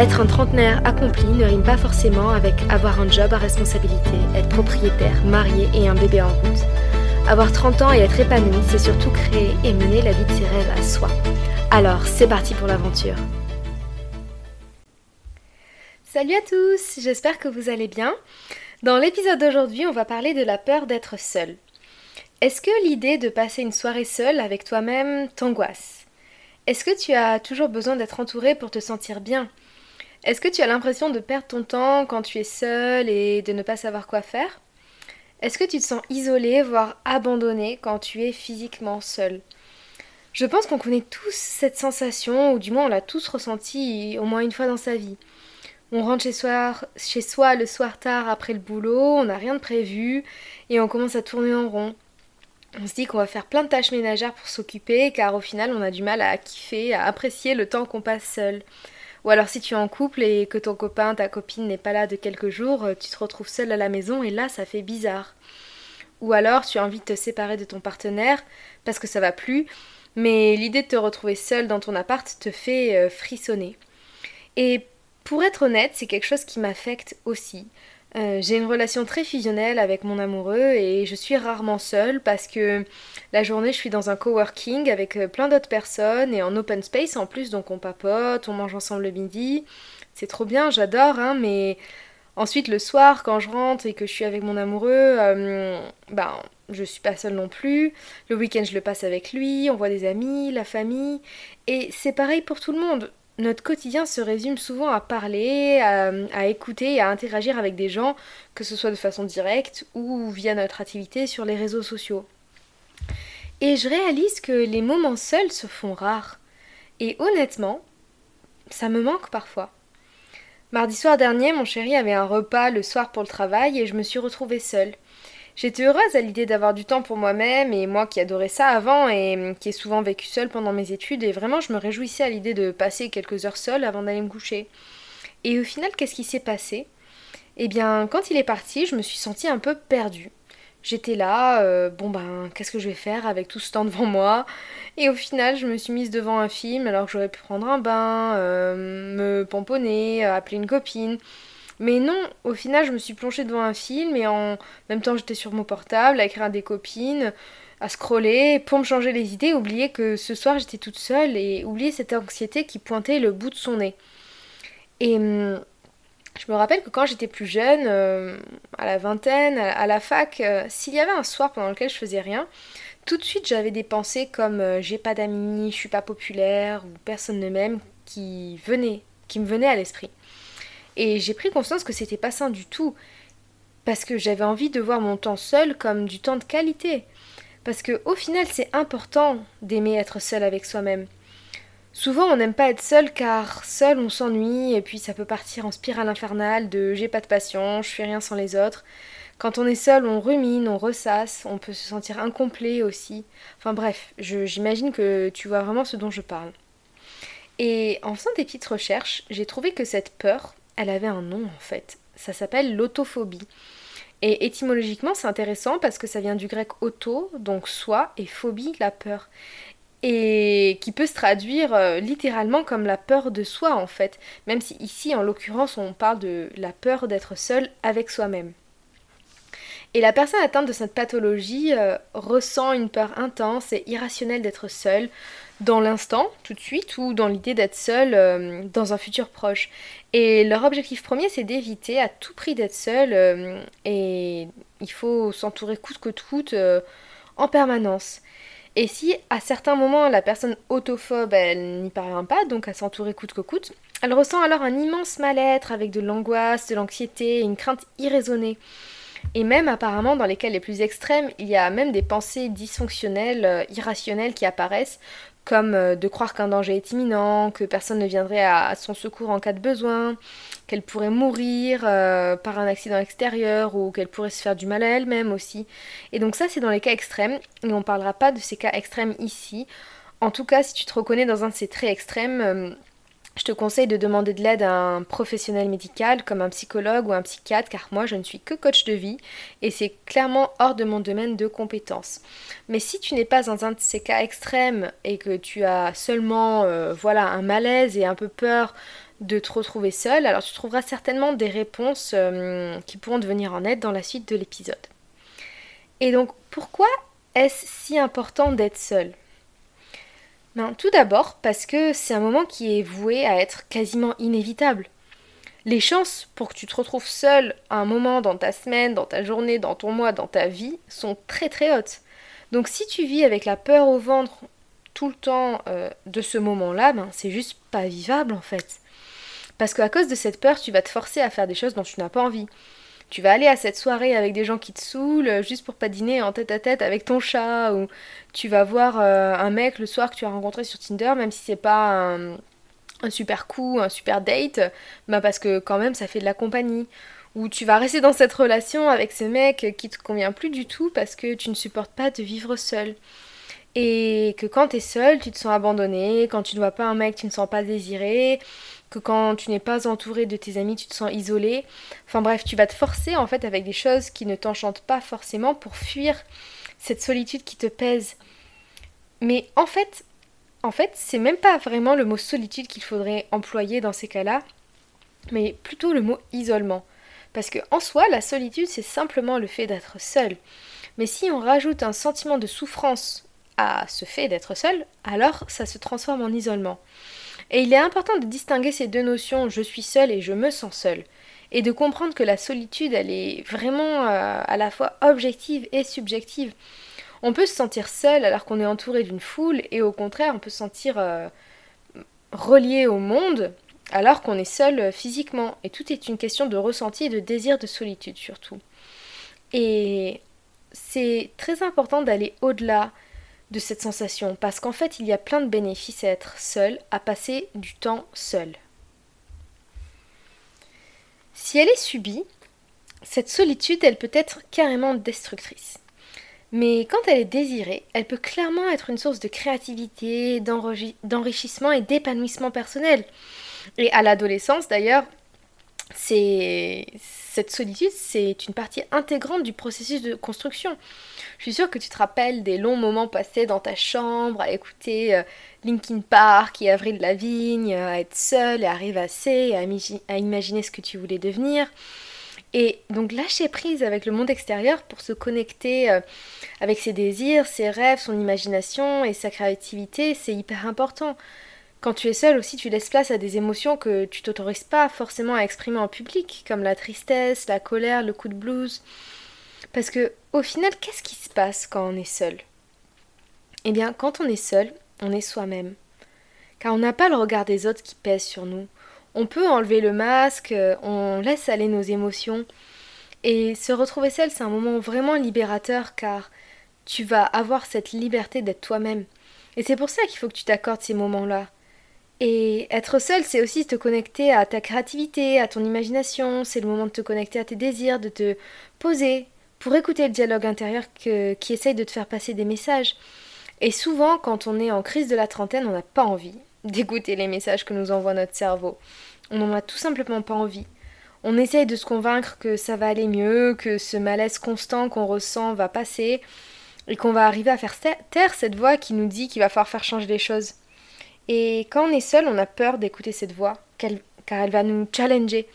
Être un trentenaire accompli ne rime pas forcément avec avoir un job à responsabilité, être propriétaire, marié et un bébé en route. Avoir 30 ans et être épanoui, c'est surtout créer et mener la vie de ses rêves à soi. Alors, c'est parti pour l'aventure. Salut à tous, j'espère que vous allez bien. Dans l'épisode d'aujourd'hui, on va parler de la peur d'être seul. Est-ce que l'idée de passer une soirée seule avec toi-même t'angoisse? Est-ce que tu as toujours besoin d'être entouré pour te sentir bien? Est-ce que tu as l'impression de perdre ton temps quand tu es seul et de ne pas savoir quoi faire? Est-ce que tu te sens isolé, voire abandonné quand tu es physiquement seul Je pense qu'on connaît tous cette sensation, ou du moins on l'a tous ressenti au moins une fois dans sa vie. On rentre chez soi, chez soi le soir tard après le boulot, on n'a rien de prévu, et on commence à tourner en rond. On se dit qu'on va faire plein de tâches ménagères pour s'occuper, car au final on a du mal à kiffer, à apprécier le temps qu'on passe seul. Ou alors si tu es en couple et que ton copain, ta copine n'est pas là de quelques jours, euh, tu te retrouves seule à la maison et là ça fait bizarre. Ou alors tu as envie de te séparer de ton partenaire parce que ça va plus, mais l'idée de te retrouver seule dans ton appart te fait euh, frissonner. Et pour être honnête, c'est quelque chose qui m'affecte aussi. Euh, j'ai une relation très fusionnelle avec mon amoureux et je suis rarement seule parce que la journée je suis dans un coworking avec euh, plein d'autres personnes et en open space en plus donc on papote, on mange ensemble le midi. C'est trop bien, j'adore hein, mais ensuite le soir quand je rentre et que je suis avec mon amoureux, euh, ben je suis pas seule non plus. Le week-end je le passe avec lui, on voit des amis, la famille et c'est pareil pour tout le monde notre quotidien se résume souvent à parler, à, écouter à interagir avec des gens, que ce soit de façon directe ou via notre activité sur les réseaux sociaux. Et je réalise que les moments seuls se font rares. Et honnêtement, ça me manque parfois. Mardi soir dernier, mon chéri avait un repas le soir pour le travail et je me suis retrouvée seule. J'étais heureuse à l'idée d'avoir du temps pour moi-même et moi qui adorais ça avant et qui ai souvent vécu seule pendant mes études et vraiment je me réjouissais à l'idée de passer quelques heures seule avant d'aller me coucher. Et au final, qu'est-ce qui s'est passé? Eh bien, quand il est parti, je me suis sentie un peu perdue. J'étais là, euh, bon ben, qu'est-ce que je vais faire avec tout ce temps devant moi? Et au final, je me suis mise devant un film alors que j'aurais pu prendre un bain, euh, me pomponner, appeler une copine. Mais non, au final, je me suis plongée devant un film et en même temps, j'étais sur mon portable à écrire à des copines, à scroller pour me changer les idées, oublier que ce soir j'étais toute seule et oublier cette anxiété qui pointait le bout de son nez. Et hum, je me rappelle que quand j'étais plus jeune, euh, à la vingtaine, à la fac, euh, s'il y avait un soir pendant lequel je faisais rien, tout de suite j'avais des pensées comme euh, j'ai pas d'amis, je suis pas populaire ou personne ne m'aime qui venaient, qui me venaient à l'esprit. Et j'ai pris conscience que c'était pas sain du tout. Parce que j'avais envie de voir mon temps seul comme du temps de qualité. Parce que au final, c'est important d'aimer être seul avec soi-même. Souvent, on n'aime pas être seul car seul on s'ennuie et puis ça peut partir en spirale infernale de j'ai pas de passion, je fais rien sans les autres. Quand on est seul, on rumine, on ressasse, on peut se sentir incomplet aussi. Enfin bref, j'imagine que tu vois vraiment ce dont je parle. Et en faisant des petites recherches, j'ai trouvé que cette peur, elle avait un nom en fait. Ça s'appelle l'autophobie. Et étymologiquement, c'est intéressant parce que ça vient du grec auto, donc soi, et phobie, la peur. Et qui peut se traduire euh, littéralement comme la peur de soi en fait, même si ici en l'occurrence on parle de la peur d'être seul avec soi-même. Et la personne atteinte de cette pathologie euh, ressent une peur intense et irrationnelle d'être seule, dans l'instant, tout de suite, ou dans l'idée d'être seule euh, dans un futur proche. Et leur objectif premier, c'est d'éviter à tout prix d'être seul, euh, et il faut s'entourer coûte que coûte en permanence. Et si à certains moments la personne autophobe, elle n'y parvient pas, donc à s'entourer coûte que coûte, elle ressent alors un immense mal-être avec de l'angoisse, de l'anxiété une crainte irraisonnée. Et même apparemment dans les cas les plus extrêmes, il y a même des pensées dysfonctionnelles, euh, irrationnelles qui apparaissent, comme euh, de croire qu'un danger est imminent, que personne ne viendrait à son secours en cas de besoin, qu'elle pourrait mourir euh, par un accident extérieur ou qu'elle pourrait se faire du mal à elle-même aussi. Et donc ça c'est dans les cas extrêmes, et on parlera pas de ces cas extrêmes ici. En tout cas, si tu te reconnais dans un de ces traits extrêmes, euh, je te conseille de demander de l'aide à un professionnel médical comme un psychologue ou un psychiatre car moi je ne suis que coach de vie et c'est clairement hors de mon domaine de compétences. Mais si tu n'es pas dans un de ces cas extrêmes et que tu as seulement euh, voilà un malaise et un peu peur de te retrouver seul, alors tu trouveras certainement des réponses euh, qui pourront devenir en aide dans la suite de l'épisode. Et donc pourquoi est-ce si important d'être seul? Tout d'abord parce que c'est un moment qui est voué à être quasiment inévitable. Les chances pour que tu te retrouves seul à un moment dans ta semaine, dans ta journée, dans ton mois, dans ta vie sont très très hautes. Donc si tu vis avec la peur au ventre tout le temps euh, de ce moment-là, ben, c'est juste pas vivable en fait. Parce qu'à cause de cette peur, tu vas te forcer à faire des choses dont tu n'as pas envie. Tu vas aller à cette soirée avec des gens qui te saoulent euh, juste pour pas dîner en tête à tête avec ton chat ou tu vas voir euh, un mec le soir que tu as rencontré sur Tinder même si c'est pas un, super coup, un super date, bah parce que quand même ça fait de la compagnie. Ou tu vas rester dans cette relation avec ce mec qui te convient plus du tout parce que tu ne supportes pas de vivre seul. Et que quand tu es seul, tu te sens abandonné, quand tu ne vois pas un mec, tu ne sens pas désiré, que quand tu n'es pas entouré de tes amis, tu te sens isolé. Enfin bref, tu vas te forcer en fait avec des choses qui ne t'enchantent pas forcément pour fuir cette solitude qui te pèse. Mais en fait, en fait, c'est même pas vraiment le mot solitude qu'il faudrait employer dans ces cas-là, mais plutôt le mot isolement. Parce que en soi, la solitude, c'est simplement le fait d'être seul. Mais si on rajoute un sentiment de souffrance ce fait d'être seul, alors ça se transforme en isolement. Et il est important de distinguer ces deux notions je suis seul et je me sens seul. Et de comprendre que la solitude, elle est vraiment euh, à la fois objective et subjective. On peut se sentir seul alors qu'on est entouré d'une foule, et au contraire, on peut se sentir euh, relié au monde alors qu'on est seul euh, physiquement. Et tout est une question de ressenti et de désir de solitude surtout. Et c'est très important d'aller au-delà de cette sensation, parce qu'en fait il y a plein de bénéfices à être seul, à passer du temps seul. Si elle est subie, cette solitude, elle peut être carrément destructrice. Mais quand elle est désirée, elle peut clairement être une source de créativité, d'enrichissement et d'épanouissement personnel. Et à l'adolescence d'ailleurs, cette solitude, c'est une partie intégrante du processus de construction. Je suis sûre que tu te rappelles des longs moments passés dans ta chambre à écouter euh, Linkin Park et Avril Lavigne, euh, à être seule et à rêvasser, à, à imaginer ce que tu voulais devenir. Et donc lâcher prise avec le monde extérieur pour se connecter euh, avec ses désirs, ses rêves, son imagination et sa créativité, c'est hyper important. Quand tu es seul aussi, tu laisses place à des émotions que tu t'autorises pas forcément à exprimer en public, comme la tristesse, la colère, le coup de blues. Parce que au final, qu'est-ce qui se passe quand on est seul? Eh bien, quand on est seul, on est soi-même. Car on n'a pas le regard des autres qui pèse sur nous. On peut enlever le masque, on laisse aller nos émotions. Et se retrouver seul, c'est un moment vraiment libérateur car tu vas avoir cette liberté d'être toi-même. Et c'est pour ça qu'il faut que tu t'accordes ces moments-là. Et être seul, c'est aussi te connecter à ta créativité, à ton imagination, c'est le moment de te connecter à tes désirs, de te poser pour écouter le dialogue intérieur qui essaye de te faire passer des messages. Et souvent, quand on est en crise de la trentaine, on n'a pas envie d'écouter les messages que nous envoie notre cerveau. On n'en a tout simplement pas envie. On essaye de se convaincre que ça va aller mieux, que ce malaise constant qu'on ressent va passer, et qu'on va arriver à faire taire cette voix qui nous dit qu'il va falloir faire changer les choses. Et quand on est seul, on a peur d'écouter cette voix, car elle va nous challenger.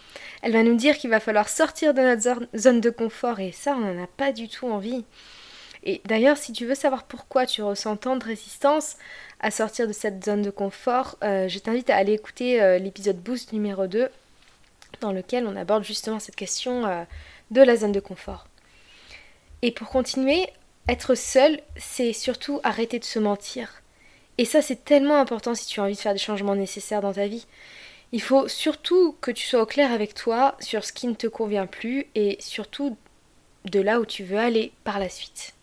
Elle va nous dire qu'il va falloir sortir de notre zone de confort, et ça, on n'en a pas du tout envie. Et d'ailleurs, si tu veux savoir pourquoi tu ressens tant de résistance à sortir de cette zone de confort, euh, je t'invite à aller écouter euh, l'épisode Boost numéro 2, dans lequel on aborde justement cette question euh, de la zone de confort. Et pour continuer, être seul, c'est surtout arrêter de se mentir. Et ça, c'est tellement important si tu as envie de faire des changements nécessaires dans ta vie. Il faut surtout que tu sois au clair avec toi sur ce qui ne te convient plus et surtout de là où tu veux aller par la suite.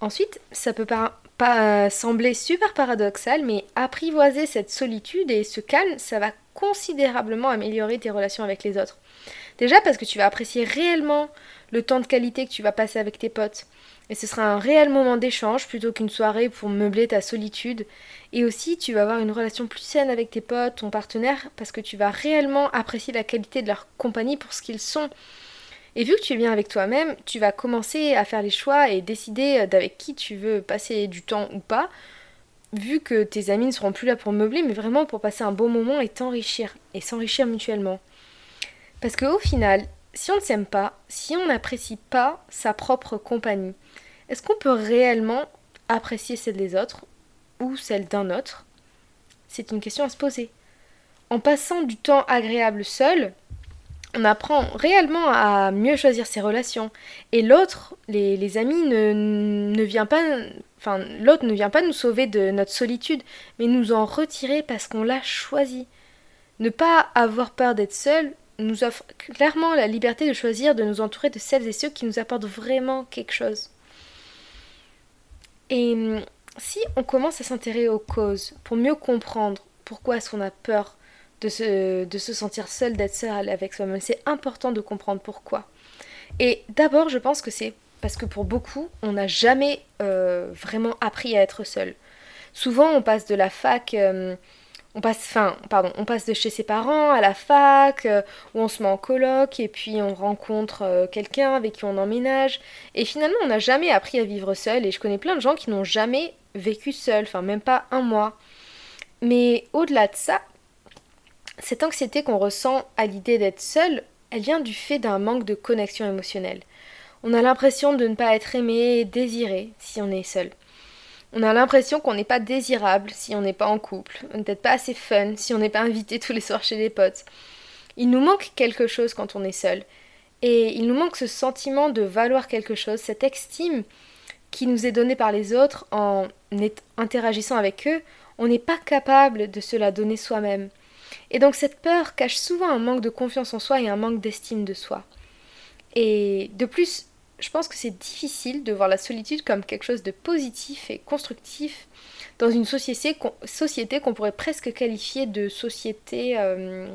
Ensuite, ça peut pas sembler super paradoxal, mais apprivoiser cette solitude et ce calme, ça va considérablement améliorer tes relations avec les autres. Déjà parce que tu vas apprécier réellement le temps de qualité que tu vas passer avec tes potes. Et ce sera un réel moment d'échange plutôt qu'une soirée pour meubler ta solitude. Et aussi, tu vas avoir une relation plus saine avec tes potes, ton partenaire, parce que tu vas réellement apprécier la qualité de leur compagnie pour ce qu'ils sont. Et vu que tu es bien avec toi-même, tu vas commencer à faire les choix et décider d'avec qui tu veux passer du temps ou pas, vu que tes amis ne seront plus là pour meubler, mais vraiment pour passer un bon moment et t'enrichir, et s'enrichir mutuellement. Parce qu'au final, si on ne s'aime pas, si on n'apprécie pas sa propre compagnie, est-ce qu'on peut réellement apprécier celle des autres ou celle d'un autre? C'est une question à se poser. En passant du temps agréable seul, on apprend réellement à mieux choisir ses relations. Et l'autre, les, amis, ne, vient pas. Enfin, l'autre ne vient pas nous sauver de notre solitude, mais nous en retirer parce qu'on l'a choisi. Ne pas avoir peur d'être seul nous offre clairement la liberté de choisir de nous entourer de celles et ceux qui nous apportent vraiment quelque chose. Et hum, si on commence à s'intéresser aux causes pour mieux comprendre pourquoi est-ce qu'on a peur de se, sentir seul, d'être seul avec soi-même, c'est important de comprendre pourquoi. Et d'abord, je pense que c'est parce que pour beaucoup, on n'a jamais euh, vraiment appris à être seul. Souvent, on passe de la fac. Hum, on passe, de chez ses parents à la fac, euh, où on se met en coloc, et puis on rencontre euh, quelqu'un avec qui on emménage. Et finalement, on n'a jamais appris à vivre seul, et je connais plein de gens qui n'ont jamais vécu seul, enfin même pas un mois. Mais au-delà de ça, cette anxiété qu'on ressent à l'idée d'être seul, elle vient du fait d'un manque de connexion émotionnelle. On a l'impression de ne pas être aimé et désiré si on est seul. On a l'impression qu'on n'est pas désirable si on n'est pas en couple, peut-être pas assez fun si on n'est pas invité tous les soirs chez les potes. Il nous manque quelque chose quand on est seul. Et il nous manque ce sentiment de valoir quelque chose, cette estime qui nous est donnée par les autres en interagissant avec eux, on n'est pas capable de se la donner soi-même. Et donc cette peur cache souvent un manque de confiance en soi et un manque d'estime de soi. Et de plus, je pense que c'est difficile de voir la solitude comme quelque chose de positif et constructif dans une société qu'on pourrait presque qualifier de société euh,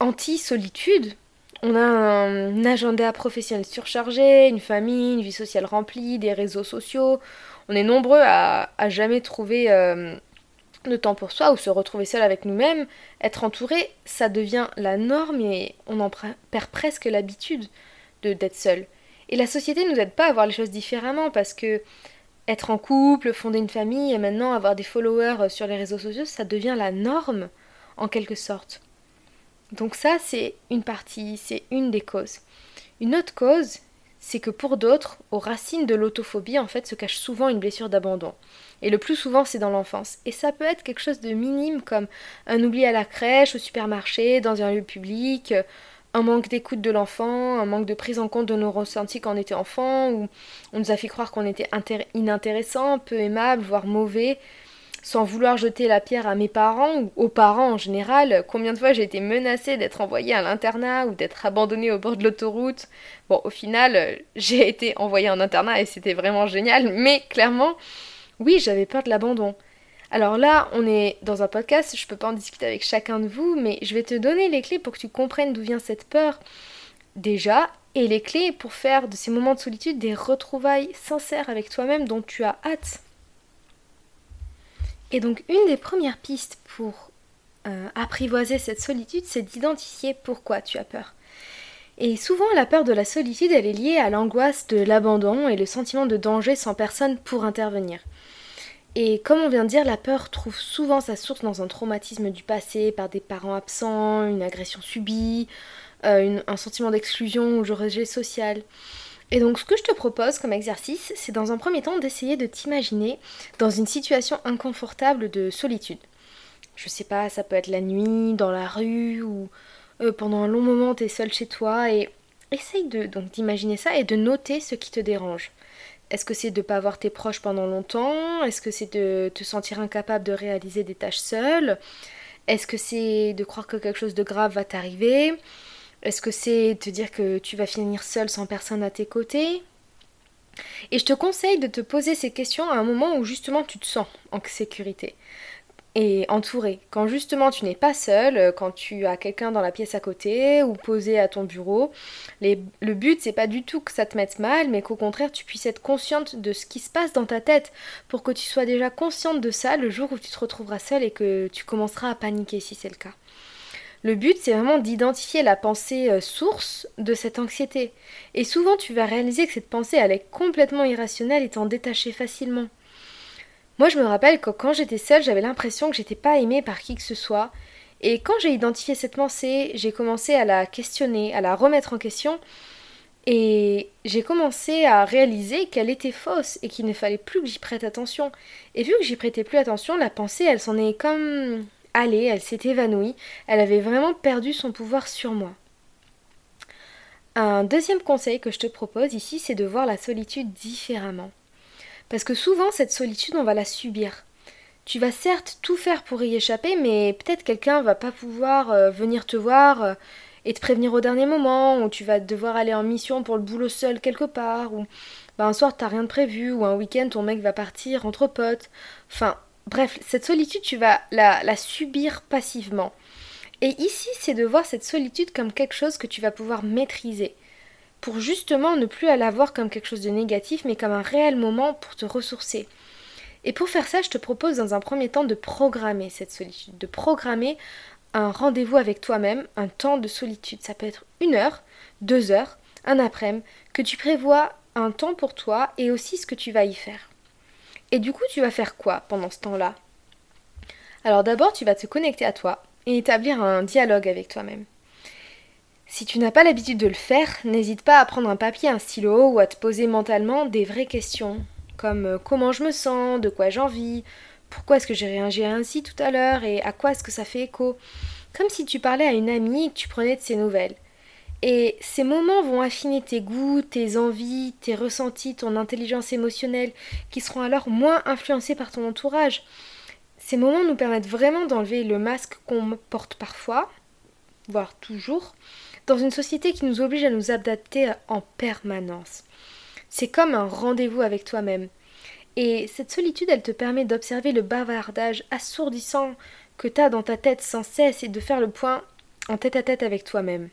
anti-solitude. On a un agenda professionnel surchargé, une famille, une vie sociale remplie, des réseaux sociaux. On est nombreux à, jamais trouver euh, de temps pour soi ou se retrouver seul avec nous-mêmes. Être entouré, ça devient la norme et on en perd presque l'habitude d'être seul. Et la société ne nous aide pas à voir les choses différemment parce que être en couple, fonder une famille et maintenant avoir des followers sur les réseaux sociaux, ça devient la norme en quelque sorte. Donc ça, c'est une partie, c'est une des causes. Une autre cause, c'est que pour d'autres, aux racines de l'autophobie, en fait, se cache souvent une blessure d'abandon. Et le plus souvent, c'est dans l'enfance. Et ça peut être quelque chose de minime comme un oubli à la crèche, au supermarché, dans un lieu public, un manque d'écoute de l'enfant, un manque de prise en compte de nos ressentis quand on était enfant, ou on nous a fait croire qu'on était inintéressant, peu aimable, voire mauvais, sans vouloir jeter la pierre à mes parents ou aux parents en général. Combien de fois j'ai été menacée d'être envoyée à l'internat ou d'être abandonnée au bord de l'autoroute. Bon, au final, j'ai été envoyée en internat et c'était vraiment génial, mais clairement, oui, j'avais peur de l'abandon. Alors là, on est dans un podcast, je peux pas en discuter avec chacun de vous, mais je vais te donner les clés pour que tu comprennes d'où vient cette peur déjà, et les clés pour faire de ces moments de solitude des retrouvailles sincères avec toi-même dont tu as hâte. Et donc une des premières pistes pour euh, apprivoiser cette solitude, c'est d'identifier pourquoi tu as peur. Et souvent, la peur de la solitude, elle est liée à l'angoisse de l'abandon et le sentiment de danger sans personne pour intervenir. Et comme on vient de dire, la peur trouve souvent sa source dans un traumatisme du passé, par des parents absents, une agression subie, euh, un sentiment d'exclusion ou de rejet social. Et donc ce que je te propose comme exercice, c'est dans un premier temps d'essayer de t'imaginer dans une situation inconfortable de solitude. Je sais pas, ça peut être la nuit, dans la rue, ou euh, pendant un long moment t'es seul chez toi, et essaye donc d'imaginer ça et de noter ce qui te dérange. Est-ce que c'est de ne pas voir tes proches pendant longtemps? Est-ce que c'est de te sentir incapable de réaliser des tâches seule Est-ce que c'est de croire que quelque chose de grave va t'arriver? Est-ce que c'est te dire que tu vas finir seule sans personne à tes côtés? Et je te conseille de te poser ces questions à un moment où justement tu te sens en sécurité et entouré. Quand justement tu n'es pas seul, euh, quand tu as quelqu'un dans la pièce à côté ou posé à ton bureau, le but c'est pas du tout que ça te mette mal, mais qu'au contraire tu puisses être consciente de ce qui se passe dans ta tête pour que tu sois déjà consciente de ça le jour où tu te retrouveras seul et que tu commenceras à paniquer si c'est le cas. Le but, c'est vraiment d'identifier la pensée euh, source de cette anxiété. Et souvent, tu vas réaliser que cette pensée, elle est complètement irrationnelle et t'en détacher facilement. Moi, je me rappelle que quand j'étais seule, j'avais l'impression que j'étais pas aimée par qui que ce soit. Et quand j'ai identifié cette pensée, j'ai commencé à la questionner, à la remettre en question. Et j'ai commencé à réaliser qu'elle était fausse et qu'il ne fallait plus que j'y prête attention. Et vu que j'y prêtais plus attention, la pensée, elle s'en est comme allée, elle s'est évanouie, elle avait vraiment perdu son pouvoir sur moi. Un deuxième conseil que je te propose ici, c'est de voir la solitude différemment. Parce que souvent, cette solitude, on va la subir. Tu vas certes tout faire pour y échapper, mais peut-être quelqu'un va pas pouvoir euh, venir te voir euh, et te prévenir au dernier moment, ou tu vas devoir aller en mission pour le boulot seul quelque part, ou bah, un soir t'as rien de prévu, ou un week-end ton mec va partir entre potes. Enfin, Bref, cette solitude, tu vas la, subir passivement. Et ici, c'est de voir cette solitude comme quelque chose que tu vas pouvoir maîtriser, pour justement ne plus la voir comme quelque chose de négatif, mais comme un réel moment pour te ressourcer. Et pour faire ça, je te propose dans un premier temps de programmer cette solitude, de programmer un rendez-vous avec toi-même, un temps de solitude. Ça peut être une heure, deux heures, un après-midi, que tu prévois un temps pour toi et aussi ce que tu vas y faire. Et du coup, tu vas faire quoi pendant ce temps-là? Alors d'abord, tu vas te connecter à toi et établir un dialogue avec toi-même. Si tu n'as pas l'habitude de le faire, n'hésite pas à prendre un papier, un stylo ou à te poser mentalement des vraies questions, comme euh, comment je me sens, de quoi j'ai envie, pourquoi est-ce que j'ai réagi ainsi tout à l'heure et à quoi est-ce que ça fait écho, comme si tu parlais à une amie et que tu prenais de ses nouvelles. Et ces moments vont affiner tes goûts, tes envies, tes ressentis, ton intelligence émotionnelle, qui seront alors moins influencés par ton entourage. Ces moments nous permettent vraiment d'enlever le masque qu'on porte parfois, voire toujours, dans une société qui nous oblige à nous adapter en permanence. C'est comme un rendez-vous avec toi-même. Et cette solitude, elle te permet d'observer le bavardage assourdissant que tu as dans ta tête sans cesse et de faire le point en tête à tête avec toi-même.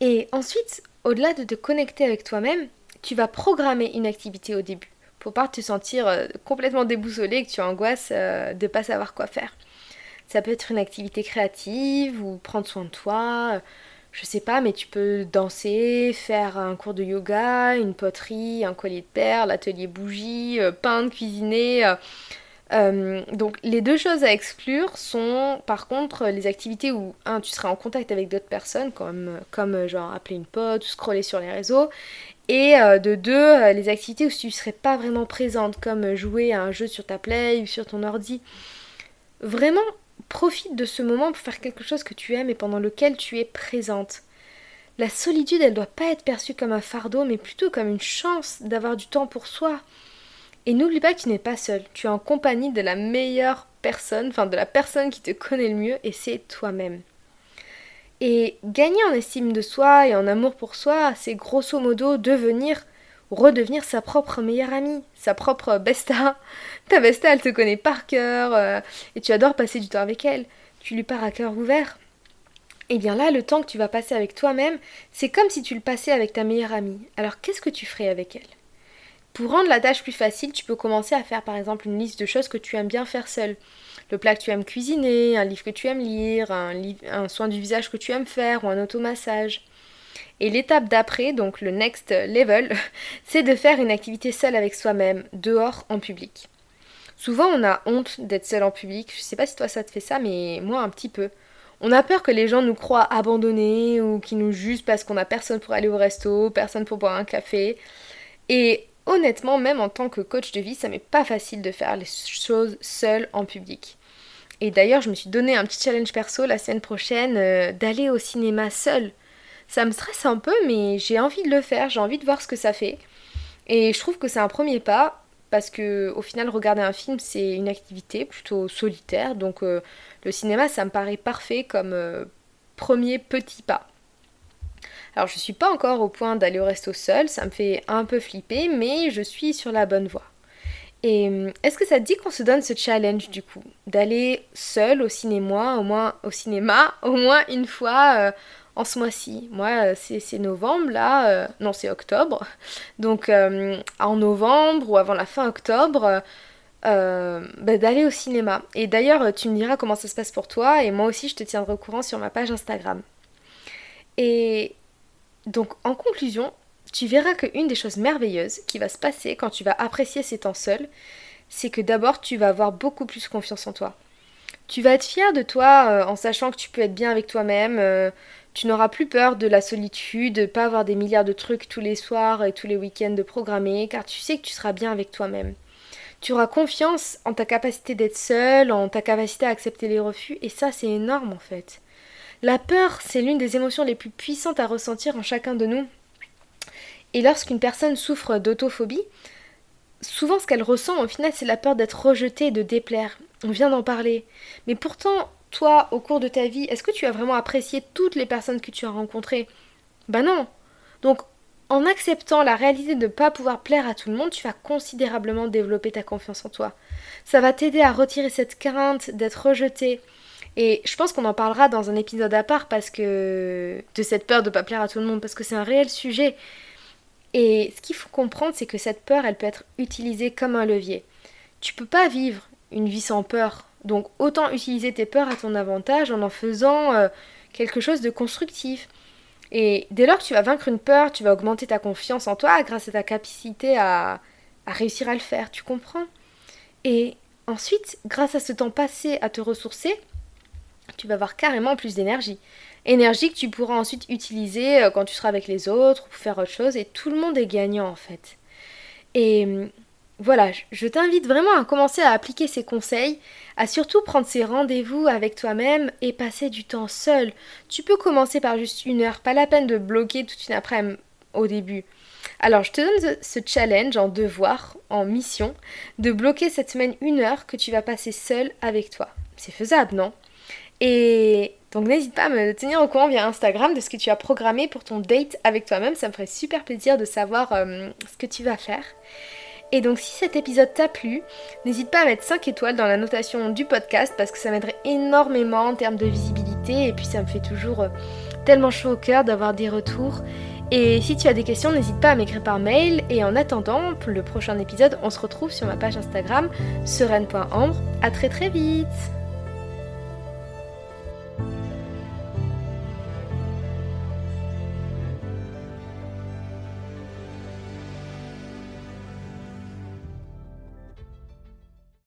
Et ensuite, au-delà de te connecter avec toi-même, tu vas programmer une activité au début pour pas te sentir euh, complètement déboussolé et que tu angoisses euh, de pas savoir quoi faire. Ça peut être une activité créative ou prendre soin de toi, euh, je sais pas, mais tu peux danser, faire un cours de yoga, une poterie, un collier de perles, atelier bougie, peindre, cuisiner, euh, donc les deux choses à exclure sont par contre les activités où un tu seras en contact avec d'autres personnes comme, comme euh, genre appeler une pote ou scroller sur les réseaux et euh, de deux les activités où tu serais pas vraiment présente comme jouer à un jeu sur ta play ou sur ton ordi. Vraiment profite de ce moment pour faire quelque chose que tu aimes et pendant lequel tu es présente. La solitude, elle doit pas être perçue comme un fardeau, mais plutôt comme une chance d'avoir du temps pour soi, et n'oublie pas que tu n'es pas seul, tu es en compagnie de la meilleure personne, enfin de la personne qui te connaît le mieux, et c'est toi-même. Et gagner en estime de soi et en amour pour soi, c'est grosso modo devenir redevenir sa propre meilleure amie, sa propre besta. Ta besta, elle te connaît par cœur euh, et tu adores passer du temps avec elle. Tu lui pars à cœur ouvert. Et eh bien là, le temps que tu vas passer avec toi-même, c'est comme si tu le passais avec ta meilleure amie. Alors qu'est-ce que tu ferais avec elle? Pour rendre la tâche plus facile, tu peux commencer à faire par exemple une liste de choses que tu aimes bien faire seul. Le plat que tu aimes cuisiner, un livre que tu aimes lire, un, soin du visage que tu aimes faire ou un automassage. Et l'étape d'après, donc le next level, c'est de faire une activité seule avec soi-même, dehors en public. Souvent on a honte d'être seul en public, je sais pas si toi ça te fait ça, mais moi un petit peu. On a peur que les gens nous croient abandonnés ou qu'ils nous jugent parce qu'on a personne pour aller au resto, personne pour boire un café. Et honnêtement, même en tant que coach de vie, ça m'est pas facile de faire les choses seule en public. Et d'ailleurs, je me suis donné un petit challenge perso la semaine prochaine euh, d'aller au cinéma seule. Ça me stresse un peu, mais j'ai envie de le faire, j'ai envie de voir ce que ça fait. Et je trouve que c'est un premier pas parce que au final, regarder un film, c'est une activité plutôt solitaire. Donc euh, le cinéma, ça me paraît parfait comme euh, premier petit pas. Alors je suis pas encore au point d'aller au resto seul, ça me fait un peu flipper, mais je suis sur la bonne voie. Et hum, est-ce que ça te dit qu'on se donne ce challenge du coup? D'aller seul au cinéma, au moins au cinéma, au moins une fois euh, en ce mois-ci. Moi, euh, c'est novembre là, euh, non c'est octobre. Donc hum, en novembre ou avant la fin octobre, bah, d'aller au cinéma. Et d'ailleurs, tu me diras comment ça se passe pour toi, et moi aussi je te tiendrai au courant sur ma page Instagram. Et donc en conclusion, tu verras qu'une des choses merveilleuses qui va se passer quand tu vas apprécier ces temps seuls, c'est que d'abord tu vas avoir beaucoup plus confiance en toi. Tu vas être fier de toi euh, en sachant que tu peux être bien avec toi-même, euh, tu n'auras plus peur de la solitude, de pas avoir des milliards de trucs tous les soirs et tous les week-ends de programmer, car tu sais que tu seras bien avec toi-même. Tu auras confiance en ta capacité d'être seul, en ta capacité à accepter les refus, et ça c'est énorme en fait. La peur, c'est l'une des émotions les plus puissantes à ressentir en chacun de nous. Et lorsqu'une personne souffre d'autophobie, souvent ce qu'elle ressent au final, c'est la peur d'être rejetée, de déplaire. On vient d'en parler. Mais pourtant, toi, au cours de ta vie, est-ce que tu as vraiment apprécié toutes les personnes que tu as rencontrées? Ben non. Donc, en acceptant la réalité de ne pas pouvoir plaire à tout le monde, tu vas considérablement développer ta confiance en toi. Ça va t'aider à retirer cette crainte d'être rejeté, et je pense qu'on en parlera dans un épisode à part parce que de cette peur de ne pas plaire à tout le monde, parce que c'est un réel sujet. Et ce qu'il faut comprendre, c'est que cette peur, elle peut être utilisée comme un levier. Tu peux pas vivre une vie sans peur. Donc autant utiliser tes peurs à ton avantage en en faisant euh, quelque chose de constructif. Et dès lors que tu vas vaincre une peur, tu vas augmenter ta confiance en toi grâce à ta capacité à, à réussir à le faire, tu comprends? Et ensuite, grâce à ce temps passé à te ressourcer, tu vas avoir carrément plus d'énergie. Énergie que tu pourras ensuite utiliser euh, quand tu seras avec les autres ou faire autre chose et tout le monde est gagnant en fait. Et hum, voilà, je t'invite vraiment à commencer à appliquer ces conseils, à surtout prendre ces rendez-vous avec toi-même et passer du temps seul. Tu peux commencer par juste une heure, pas la peine de bloquer toute une après-midi au début. Alors, je te donne ce challenge en devoir, en mission, de bloquer cette semaine une heure que tu vas passer seul avec toi. C'est faisable, non? Et donc n'hésite pas à me tenir au courant via Instagram de ce que tu as programmé pour ton date avec toi-même. Ça me ferait super plaisir de savoir euh, ce que tu vas faire. Et donc si cet épisode t'a plu, n'hésite pas à mettre 5 étoiles dans la notation du podcast parce que ça m'aiderait énormément en termes de visibilité et puis ça me fait toujours euh, tellement chaud au cœur d'avoir des retours. Et si tu as des questions, n'hésite pas à m'écrire par mail. Et en attendant, pour le prochain épisode, on se retrouve sur ma page Instagram sereine.ambre. A très très vite